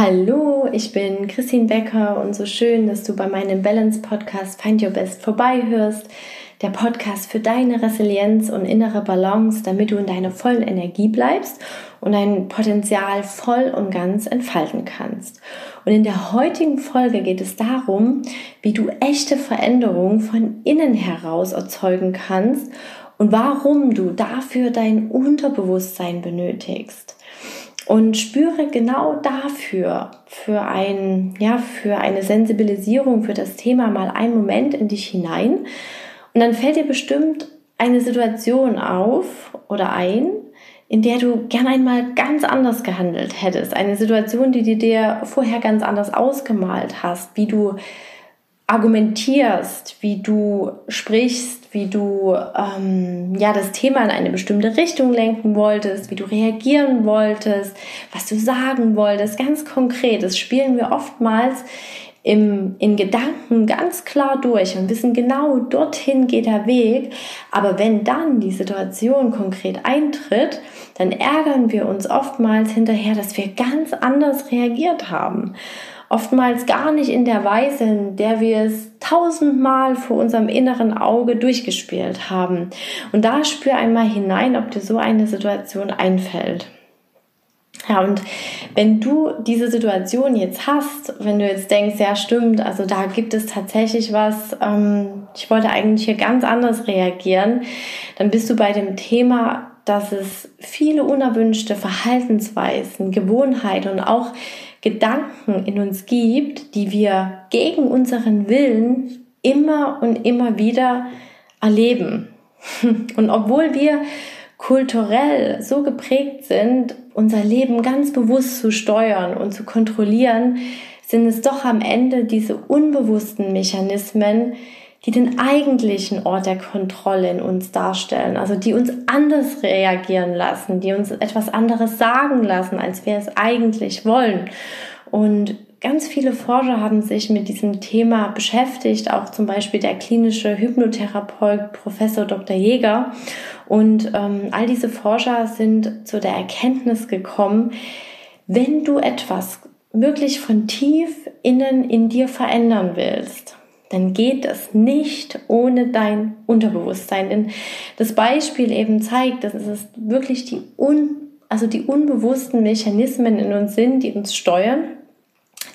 Hallo, ich bin Christine Becker und so schön, dass du bei meinem Balance Podcast Find Your Best vorbeihörst. Der Podcast für deine Resilienz und innere Balance, damit du in deiner vollen Energie bleibst und dein Potenzial voll und ganz entfalten kannst. Und in der heutigen Folge geht es darum, wie du echte Veränderungen von innen heraus erzeugen kannst und warum du dafür dein Unterbewusstsein benötigst und spüre genau dafür, für ein, ja, für eine Sensibilisierung für das Thema mal einen Moment in dich hinein. Und dann fällt dir bestimmt eine Situation auf oder ein, in der du gern einmal ganz anders gehandelt hättest. Eine Situation, die du dir vorher ganz anders ausgemalt hast, wie du argumentierst, wie du sprichst, wie du ähm, ja das Thema in eine bestimmte Richtung lenken wolltest, wie du reagieren wolltest, was du sagen wolltest, ganz konkret. Das spielen wir oftmals im, in Gedanken ganz klar durch und wissen genau, dorthin geht der Weg. Aber wenn dann die Situation konkret eintritt, dann ärgern wir uns oftmals hinterher, dass wir ganz anders reagiert haben oftmals gar nicht in der Weise, in der wir es tausendmal vor unserem inneren Auge durchgespielt haben. Und da spür einmal hinein, ob dir so eine Situation einfällt. Ja, und wenn du diese Situation jetzt hast, wenn du jetzt denkst, ja stimmt, also da gibt es tatsächlich was, ähm, ich wollte eigentlich hier ganz anders reagieren, dann bist du bei dem Thema, dass es viele unerwünschte Verhaltensweisen, Gewohnheiten und auch Gedanken in uns gibt, die wir gegen unseren Willen immer und immer wieder erleben. Und obwohl wir kulturell so geprägt sind, unser Leben ganz bewusst zu steuern und zu kontrollieren, sind es doch am Ende diese unbewussten Mechanismen, die den eigentlichen Ort der Kontrolle in uns darstellen, also die uns anders reagieren lassen, die uns etwas anderes sagen lassen, als wir es eigentlich wollen. Und ganz viele Forscher haben sich mit diesem Thema beschäftigt, auch zum Beispiel der klinische Hypnotherapeut Professor Dr. Jäger. Und ähm, all diese Forscher sind zu der Erkenntnis gekommen, wenn du etwas wirklich von tief innen in dir verändern willst, dann geht es nicht ohne dein Unterbewusstsein. Denn das Beispiel eben zeigt, dass es wirklich die, un, also die unbewussten Mechanismen in uns sind, die uns steuern,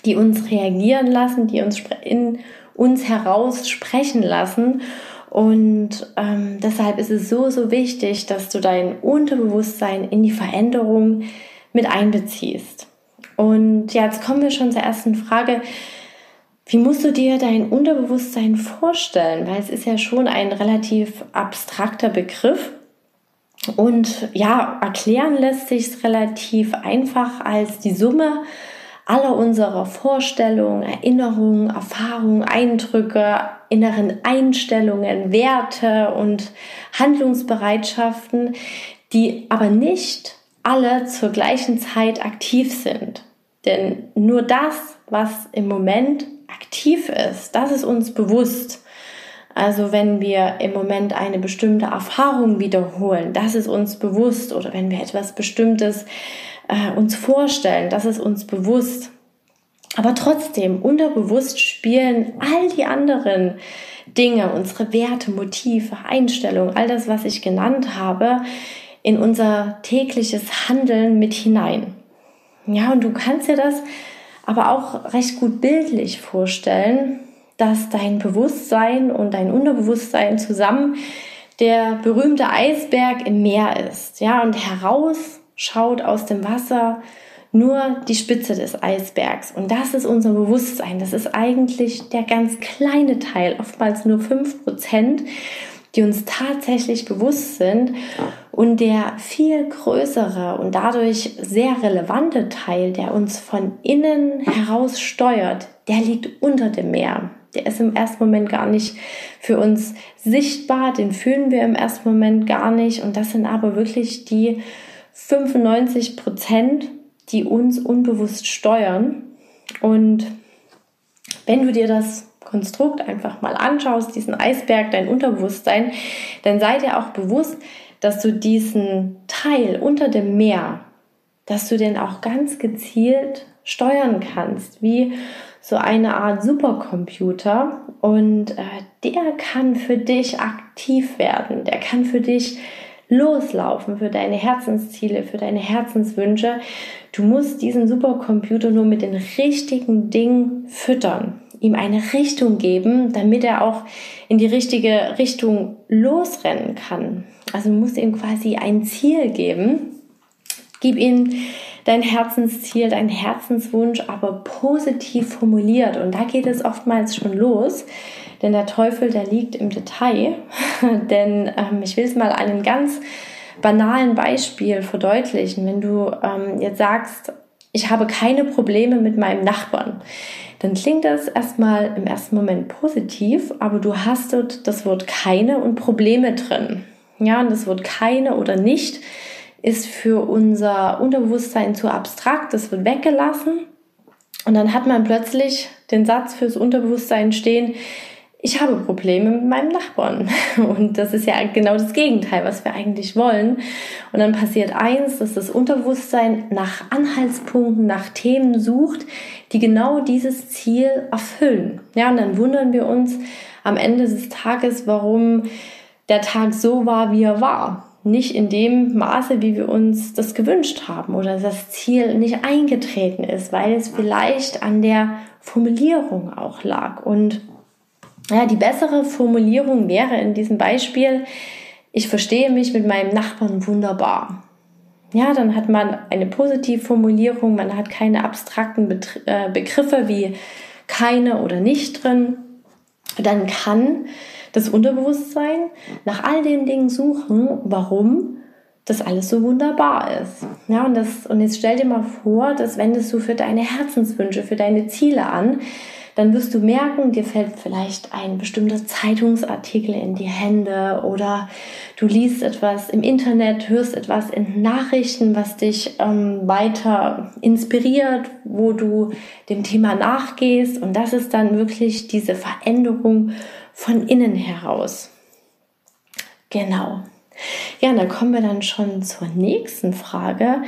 die uns reagieren lassen, die uns in uns heraus sprechen lassen. Und ähm, deshalb ist es so, so wichtig, dass du dein Unterbewusstsein in die Veränderung mit einbeziehst. Und ja, jetzt kommen wir schon zur ersten Frage. Wie musst du dir dein Unterbewusstsein vorstellen? Weil es ist ja schon ein relativ abstrakter Begriff. Und ja, erklären lässt sich relativ einfach als die Summe aller unserer Vorstellungen, Erinnerungen, Erfahrungen, Eindrücke, inneren Einstellungen, Werte und Handlungsbereitschaften, die aber nicht alle zur gleichen Zeit aktiv sind. Denn nur das, was im Moment aktiv ist, das ist uns bewusst. Also wenn wir im Moment eine bestimmte Erfahrung wiederholen, das ist uns bewusst. Oder wenn wir etwas Bestimmtes äh, uns vorstellen, das ist uns bewusst. Aber trotzdem, unterbewusst spielen all die anderen Dinge, unsere Werte, Motive, Einstellungen, all das, was ich genannt habe, in unser tägliches Handeln mit hinein. Ja, und du kannst dir das aber auch recht gut bildlich vorstellen, dass dein Bewusstsein und dein Unterbewusstsein zusammen der berühmte Eisberg im Meer ist. Ja, und heraus schaut aus dem Wasser nur die Spitze des Eisbergs. Und das ist unser Bewusstsein. Das ist eigentlich der ganz kleine Teil, oftmals nur 5% die uns tatsächlich bewusst sind. Und der viel größere und dadurch sehr relevante Teil, der uns von innen heraus steuert, der liegt unter dem Meer. Der ist im ersten Moment gar nicht für uns sichtbar, den fühlen wir im ersten Moment gar nicht. Und das sind aber wirklich die 95 Prozent, die uns unbewusst steuern. Und wenn du dir das Konstrukt einfach mal anschaust, diesen Eisberg, dein Unterbewusstsein, dann sei dir auch bewusst, dass du diesen Teil unter dem Meer, dass du den auch ganz gezielt steuern kannst, wie so eine Art Supercomputer und äh, der kann für dich aktiv werden, der kann für dich loslaufen, für deine Herzensziele, für deine Herzenswünsche. Du musst diesen Supercomputer nur mit den richtigen Dingen füttern, ihm eine Richtung geben, damit er auch in die richtige Richtung losrennen kann. Also du musst ihm quasi ein Ziel geben. Gib ihm dein Herzensziel, dein Herzenswunsch, aber positiv formuliert. Und da geht es oftmals schon los, denn der Teufel, der liegt im Detail. denn ähm, ich will es mal einem ganz banalen Beispiel verdeutlichen. Wenn du ähm, jetzt sagst, ich habe keine Probleme mit meinem Nachbarn, dann klingt das erstmal im ersten Moment positiv, aber du hast dort das Wort keine und Probleme drin. Ja, und das Wort keine oder nicht ist für unser Unterbewusstsein zu abstrakt, das wird weggelassen. Und dann hat man plötzlich den Satz fürs Unterbewusstsein stehen, ich habe Probleme mit meinem Nachbarn. Und das ist ja genau das Gegenteil, was wir eigentlich wollen. Und dann passiert eins, dass das Unterbewusstsein nach Anhaltspunkten, nach Themen sucht, die genau dieses Ziel erfüllen. Ja, und dann wundern wir uns am Ende des Tages, warum der Tag so war, wie er war nicht in dem Maße, wie wir uns das gewünscht haben oder das Ziel nicht eingetreten ist, weil es vielleicht an der Formulierung auch lag. Und ja, die bessere Formulierung wäre in diesem Beispiel, ich verstehe mich mit meinem Nachbarn wunderbar. Ja, dann hat man eine Positivformulierung, man hat keine abstrakten äh, Begriffe wie keine oder nicht drin. Dann kann das Unterbewusstsein nach all den Dingen suchen, warum das alles so wunderbar ist. Ja, und, das, und jetzt stell dir mal vor, dass wendest du für deine Herzenswünsche, für deine Ziele an, dann wirst du merken, dir fällt vielleicht ein bestimmter Zeitungsartikel in die Hände oder du liest etwas im Internet, hörst etwas in Nachrichten, was dich ähm, weiter inspiriert, wo du dem Thema nachgehst und das ist dann wirklich diese Veränderung von innen heraus. Genau. Ja, und da kommen wir dann schon zur nächsten Frage.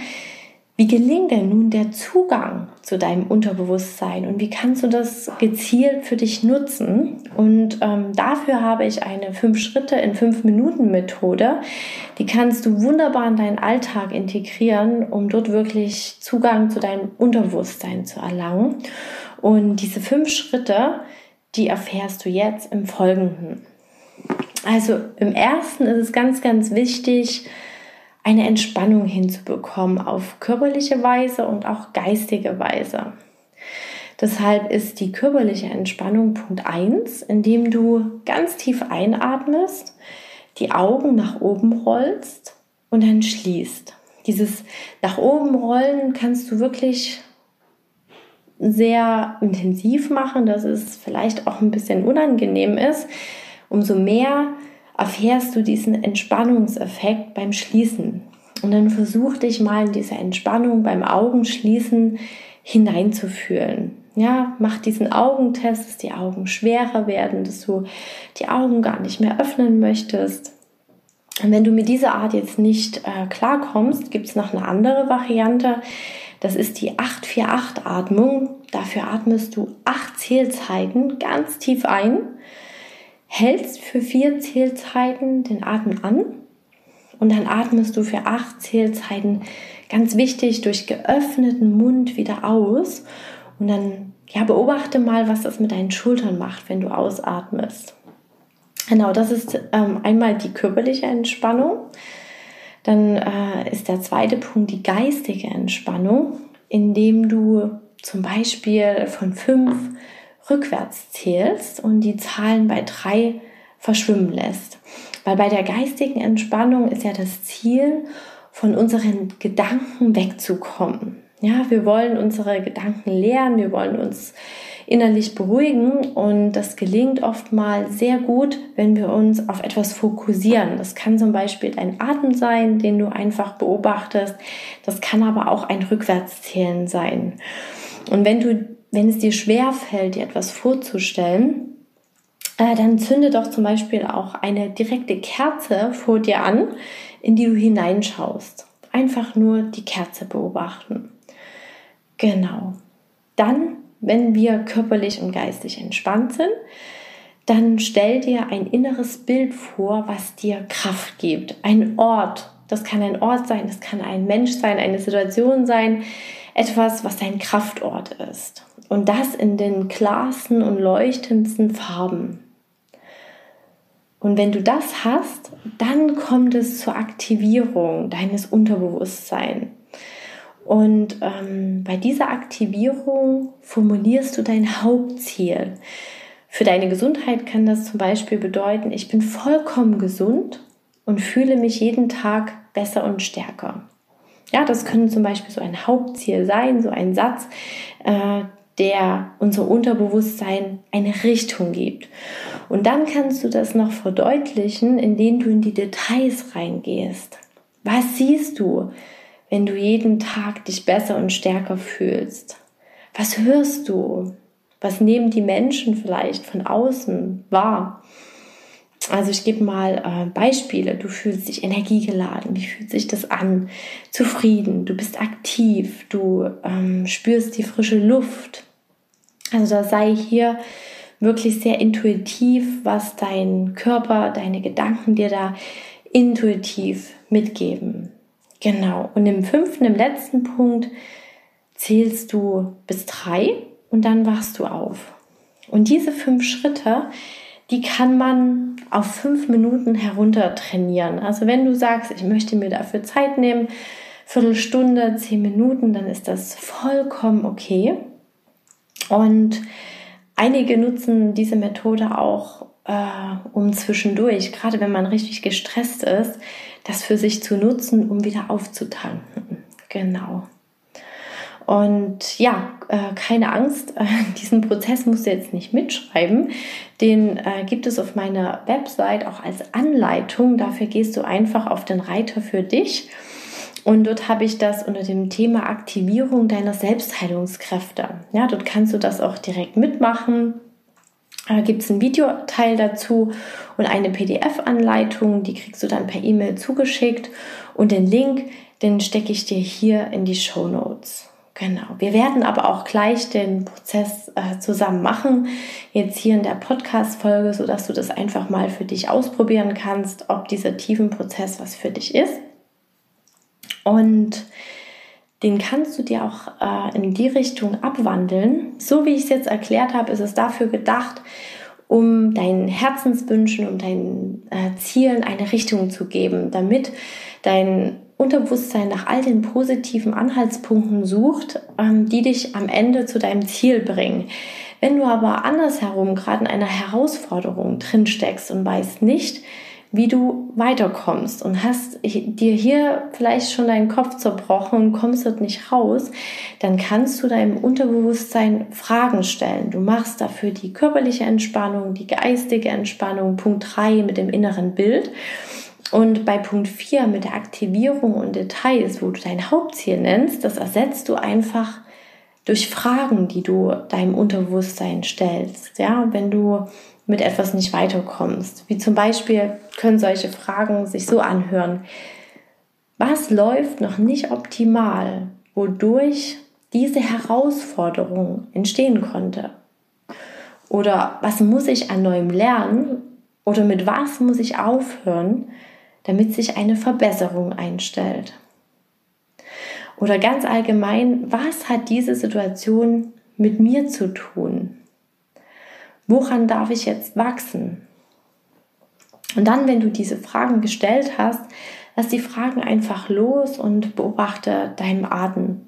Wie gelingt denn nun der Zugang zu deinem Unterbewusstsein und wie kannst du das gezielt für dich nutzen? Und ähm, dafür habe ich eine 5-Schritte in 5-Minuten-Methode. Die kannst du wunderbar in deinen Alltag integrieren, um dort wirklich Zugang zu deinem Unterbewusstsein zu erlangen. Und diese 5 Schritte, die erfährst du jetzt im Folgenden. Also im ersten ist es ganz, ganz wichtig, eine Entspannung hinzubekommen auf körperliche Weise und auch geistige Weise. Deshalb ist die körperliche Entspannung Punkt 1, indem du ganz tief einatmest, die Augen nach oben rollst und dann schließt. Dieses nach oben rollen kannst du wirklich sehr intensiv machen, dass es vielleicht auch ein bisschen unangenehm ist. Umso mehr erfährst du diesen Entspannungseffekt beim Schließen. Und dann versuch dich mal in diese Entspannung beim Augenschließen hineinzufühlen. Ja, mach diesen Augentest, dass die Augen schwerer werden, dass du die Augen gar nicht mehr öffnen möchtest. Und wenn du mit dieser Art jetzt nicht äh, klarkommst, gibt es noch eine andere Variante. Das ist die 848-Atmung. Dafür atmest du acht Zählzeiten ganz tief ein hältst für vier Zählzeiten den Atem an und dann atmest du für acht Zählzeiten ganz wichtig durch geöffneten Mund wieder aus und dann ja beobachte mal, was das mit deinen Schultern macht, wenn du ausatmest. Genau, das ist ähm, einmal die körperliche Entspannung. Dann äh, ist der zweite Punkt die geistige Entspannung, indem du zum Beispiel von fünf rückwärts zählst und die Zahlen bei drei verschwimmen lässt. Weil bei der geistigen Entspannung ist ja das Ziel, von unseren Gedanken wegzukommen. Ja, wir wollen unsere Gedanken leeren, wir wollen uns innerlich beruhigen und das gelingt oftmals sehr gut, wenn wir uns auf etwas fokussieren. Das kann zum Beispiel ein Atem sein, den du einfach beobachtest. Das kann aber auch ein Rückwärtszählen sein. Und wenn du wenn es dir schwer fällt, dir etwas vorzustellen, äh, dann zünde doch zum Beispiel auch eine direkte Kerze vor dir an, in die du hineinschaust. Einfach nur die Kerze beobachten. Genau. dann, wenn wir körperlich und geistig entspannt sind, dann stell dir ein inneres Bild vor, was dir Kraft gibt. Ein Ort. Das kann ein Ort sein, das kann ein Mensch sein, eine Situation sein, etwas, was dein Kraftort ist. Und das in den klarsten und leuchtendsten Farben. Und wenn du das hast, dann kommt es zur Aktivierung deines Unterbewusstseins. Und ähm, bei dieser Aktivierung formulierst du dein Hauptziel. Für deine Gesundheit kann das zum Beispiel bedeuten, ich bin vollkommen gesund und fühle mich jeden Tag besser und stärker. Ja, das könnte zum Beispiel so ein Hauptziel sein, so ein Satz, äh, der unser Unterbewusstsein eine Richtung gibt. Und dann kannst du das noch verdeutlichen, indem du in die Details reingehst. Was siehst du, wenn du jeden Tag dich besser und stärker fühlst? Was hörst du? Was nehmen die Menschen vielleicht von außen wahr? Also ich gebe mal äh, Beispiele. Du fühlst dich energiegeladen. Wie fühlt sich das an? Zufrieden. Du bist aktiv. Du ähm, spürst die frische Luft. Also da sei hier wirklich sehr intuitiv, was dein Körper, deine Gedanken dir da intuitiv mitgeben. Genau. Und im fünften, im letzten Punkt zählst du bis drei und dann wachst du auf. Und diese fünf Schritte, die kann man auf fünf Minuten herunter trainieren. Also wenn du sagst, ich möchte mir dafür Zeit nehmen, Viertelstunde, zehn Minuten, dann ist das vollkommen okay. Und einige nutzen diese Methode auch, äh, um zwischendurch, gerade wenn man richtig gestresst ist, das für sich zu nutzen, um wieder aufzutanken. Genau. Und ja, äh, keine Angst, äh, diesen Prozess musst du jetzt nicht mitschreiben. Den äh, gibt es auf meiner Website auch als Anleitung. Dafür gehst du einfach auf den Reiter für dich. Und dort habe ich das unter dem Thema Aktivierung deiner Selbstheilungskräfte. Ja, dort kannst du das auch direkt mitmachen. Da gibt es einen Videoteil dazu und eine PDF-Anleitung, die kriegst du dann per E-Mail zugeschickt. Und den Link, den stecke ich dir hier in die Show Notes. Genau. Wir werden aber auch gleich den Prozess äh, zusammen machen, jetzt hier in der Podcast-Folge, sodass du das einfach mal für dich ausprobieren kannst, ob dieser tiefen Prozess was für dich ist. Und den kannst du dir auch äh, in die Richtung abwandeln. So wie ich es jetzt erklärt habe, ist es dafür gedacht, um deinen Herzenswünschen, um deinen äh, Zielen eine Richtung zu geben, damit dein Unterbewusstsein nach all den positiven Anhaltspunkten sucht, ähm, die dich am Ende zu deinem Ziel bringen. Wenn du aber andersherum gerade in einer Herausforderung drin steckst und weißt nicht, wie du weiterkommst und hast dir hier vielleicht schon deinen Kopf zerbrochen und kommst dort nicht raus, dann kannst du deinem Unterbewusstsein Fragen stellen. Du machst dafür die körperliche Entspannung, die geistige Entspannung, Punkt 3 mit dem inneren Bild. Und bei Punkt 4 mit der Aktivierung und Details, wo du dein Hauptziel nennst, das ersetzt du einfach durch Fragen, die du deinem Unterbewusstsein stellst. Ja, wenn du mit etwas nicht weiterkommst. Wie zum Beispiel können solche Fragen sich so anhören. Was läuft noch nicht optimal, wodurch diese Herausforderung entstehen konnte? Oder was muss ich an neuem lernen? Oder mit was muss ich aufhören, damit sich eine Verbesserung einstellt. Oder ganz allgemein, was hat diese Situation mit mir zu tun? Woran darf ich jetzt wachsen? Und dann, wenn du diese Fragen gestellt hast, lass die Fragen einfach los und beobachte deinen Atem.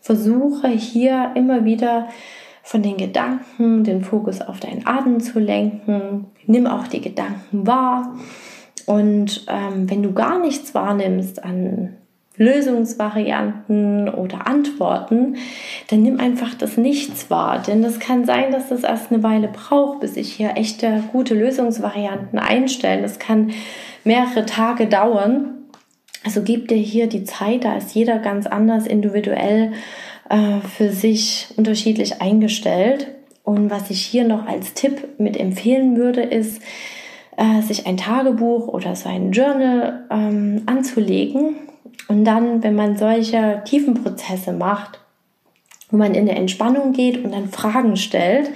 Versuche hier immer wieder von den Gedanken den Fokus auf deinen Atem zu lenken. Nimm auch die Gedanken wahr und ähm, wenn du gar nichts wahrnimmst an Lösungsvarianten oder Antworten, dann nimm einfach das Nichts wahr. Denn es kann sein, dass das erst eine Weile braucht, bis sich hier echte gute Lösungsvarianten einstellen. Das kann mehrere Tage dauern. Also gib dir hier die Zeit, da ist jeder ganz anders individuell äh, für sich unterschiedlich eingestellt. Und was ich hier noch als Tipp mit empfehlen würde, ist, äh, sich ein Tagebuch oder sein Journal ähm, anzulegen und dann, wenn man solche tiefen Prozesse macht, wo man in eine Entspannung geht und dann Fragen stellt,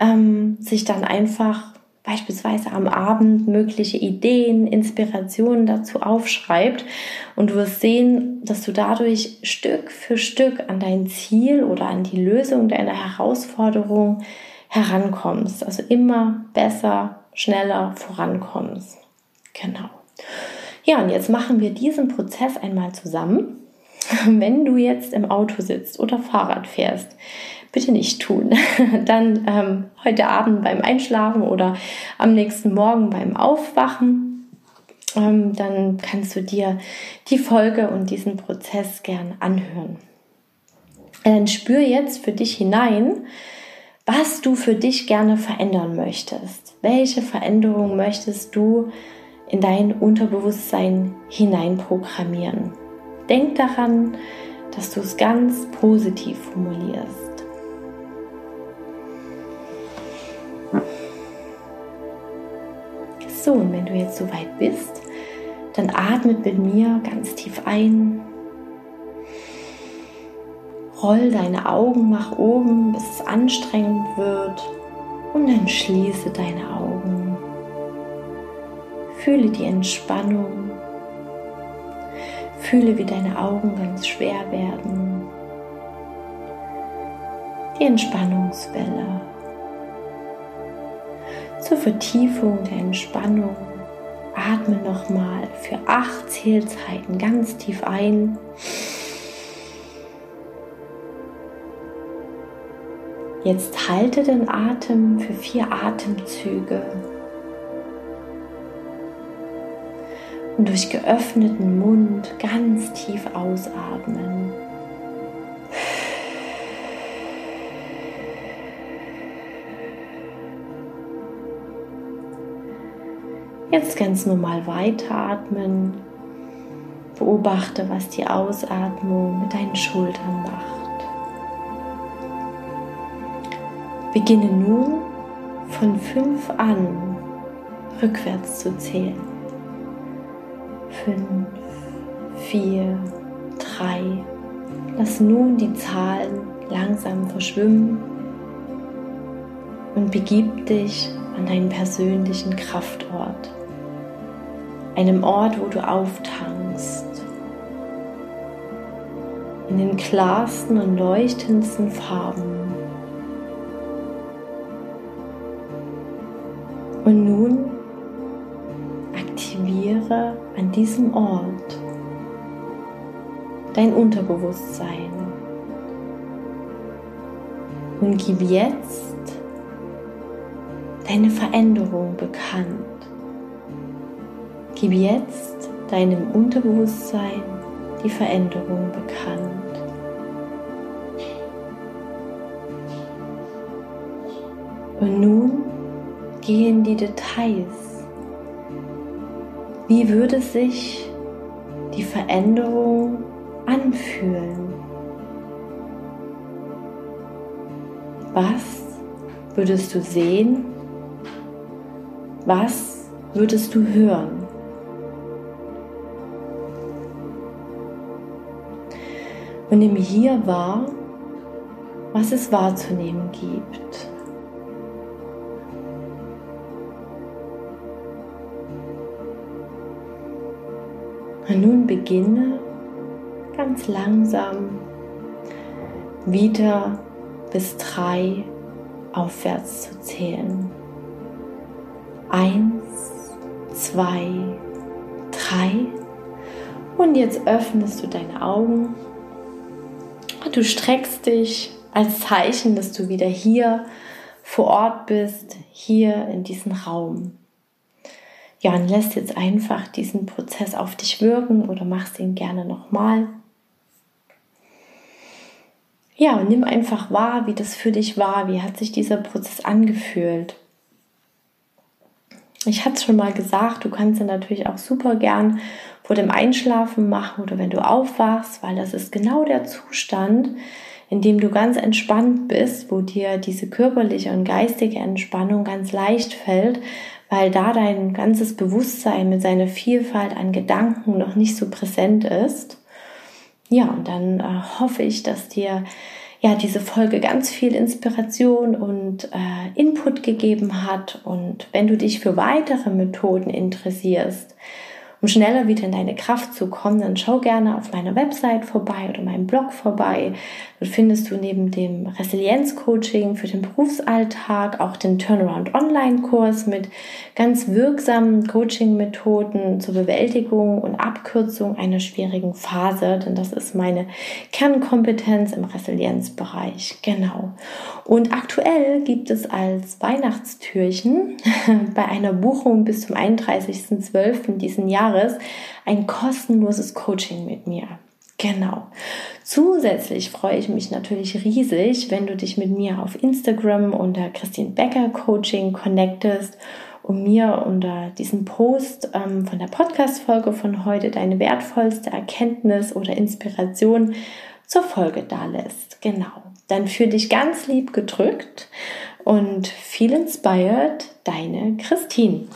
ähm, sich dann einfach beispielsweise am Abend mögliche Ideen, Inspirationen dazu aufschreibt und du wirst sehen, dass du dadurch Stück für Stück an dein Ziel oder an die Lösung deiner Herausforderung herankommst. Also immer besser, schneller vorankommst. Genau. Ja, und jetzt machen wir diesen Prozess einmal zusammen. Wenn du jetzt im Auto sitzt oder Fahrrad fährst, bitte nicht tun. Dann ähm, heute Abend beim Einschlafen oder am nächsten Morgen beim Aufwachen. Ähm, dann kannst du dir die Folge und diesen Prozess gern anhören. Dann spür jetzt für dich hinein, was du für dich gerne verändern möchtest. Welche Veränderung möchtest du in dein Unterbewusstsein hineinprogrammieren? Denk daran, dass du es ganz positiv formulierst. So, und wenn du jetzt soweit bist, dann atme mit mir ganz tief ein. Roll deine Augen nach oben, bis es anstrengend wird. Und dann schließe deine Augen. Fühle die Entspannung. Fühle, wie deine Augen ganz schwer werden. Die Entspannungswelle zur Vertiefung der Entspannung atme nochmal für acht Zählzeiten ganz tief ein. Jetzt halte den Atem für vier Atemzüge. Und durch geöffneten Mund ganz tief ausatmen. Jetzt ganz normal weiteratmen. Beobachte, was die Ausatmung mit deinen Schultern macht. Beginne nun von fünf an rückwärts zu zählen. Fünf, vier, drei. Lass nun die Zahlen langsam verschwimmen und begib dich an deinen persönlichen Kraftort einem Ort, wo du auftankst, in den klarsten und leuchtendsten Farben. Und nun aktiviere an diesem Ort dein Unterbewusstsein und gib jetzt deine Veränderung bekannt. Gib jetzt deinem Unterbewusstsein die Veränderung bekannt. Und nun gehen die Details. Wie würde sich die Veränderung anfühlen? Was würdest du sehen? Was würdest du hören? und nimm hier wahr, was es wahrzunehmen gibt. Und nun beginne ganz langsam wieder bis drei aufwärts zu zählen. Eins, zwei, drei. Und jetzt öffnest du deine Augen Du streckst dich als Zeichen, dass du wieder hier vor Ort bist, hier in diesem Raum. Ja, und lässt jetzt einfach diesen Prozess auf dich wirken oder machst ihn gerne nochmal. Ja, und nimm einfach wahr, wie das für dich war, wie hat sich dieser Prozess angefühlt. Ich hatte es schon mal gesagt, du kannst ihn natürlich auch super gern vor dem Einschlafen machen oder wenn du aufwachst, weil das ist genau der Zustand, in dem du ganz entspannt bist, wo dir diese körperliche und geistige Entspannung ganz leicht fällt, weil da dein ganzes Bewusstsein mit seiner Vielfalt an Gedanken noch nicht so präsent ist. Ja, und dann äh, hoffe ich, dass dir ja diese Folge ganz viel Inspiration und äh, Input gegeben hat. Und wenn du dich für weitere Methoden interessierst, um schneller wieder in deine Kraft zu kommen, dann schau gerne auf meiner Website vorbei oder meinem Blog vorbei. Dort findest du neben dem Resilienz-Coaching für den Berufsalltag auch den Turnaround Online-Kurs mit ganz wirksamen Coaching-Methoden zur Bewältigung und Abkürzung einer schwierigen Phase, denn das ist meine Kernkompetenz im Resilienzbereich. Genau. Und aktuell gibt es als Weihnachtstürchen bei einer Buchung bis zum 31.12. diesen Jahres ein kostenloses Coaching mit mir. Genau. Zusätzlich freue ich mich natürlich riesig, wenn du dich mit mir auf Instagram unter Christine Becker Coaching connectest und mir unter diesem Post ähm, von der Podcast-Folge von heute deine wertvollste Erkenntnis oder Inspiration zur Folge dalässt. Genau. Dann fühl dich ganz lieb gedrückt und viel inspired, deine Christine.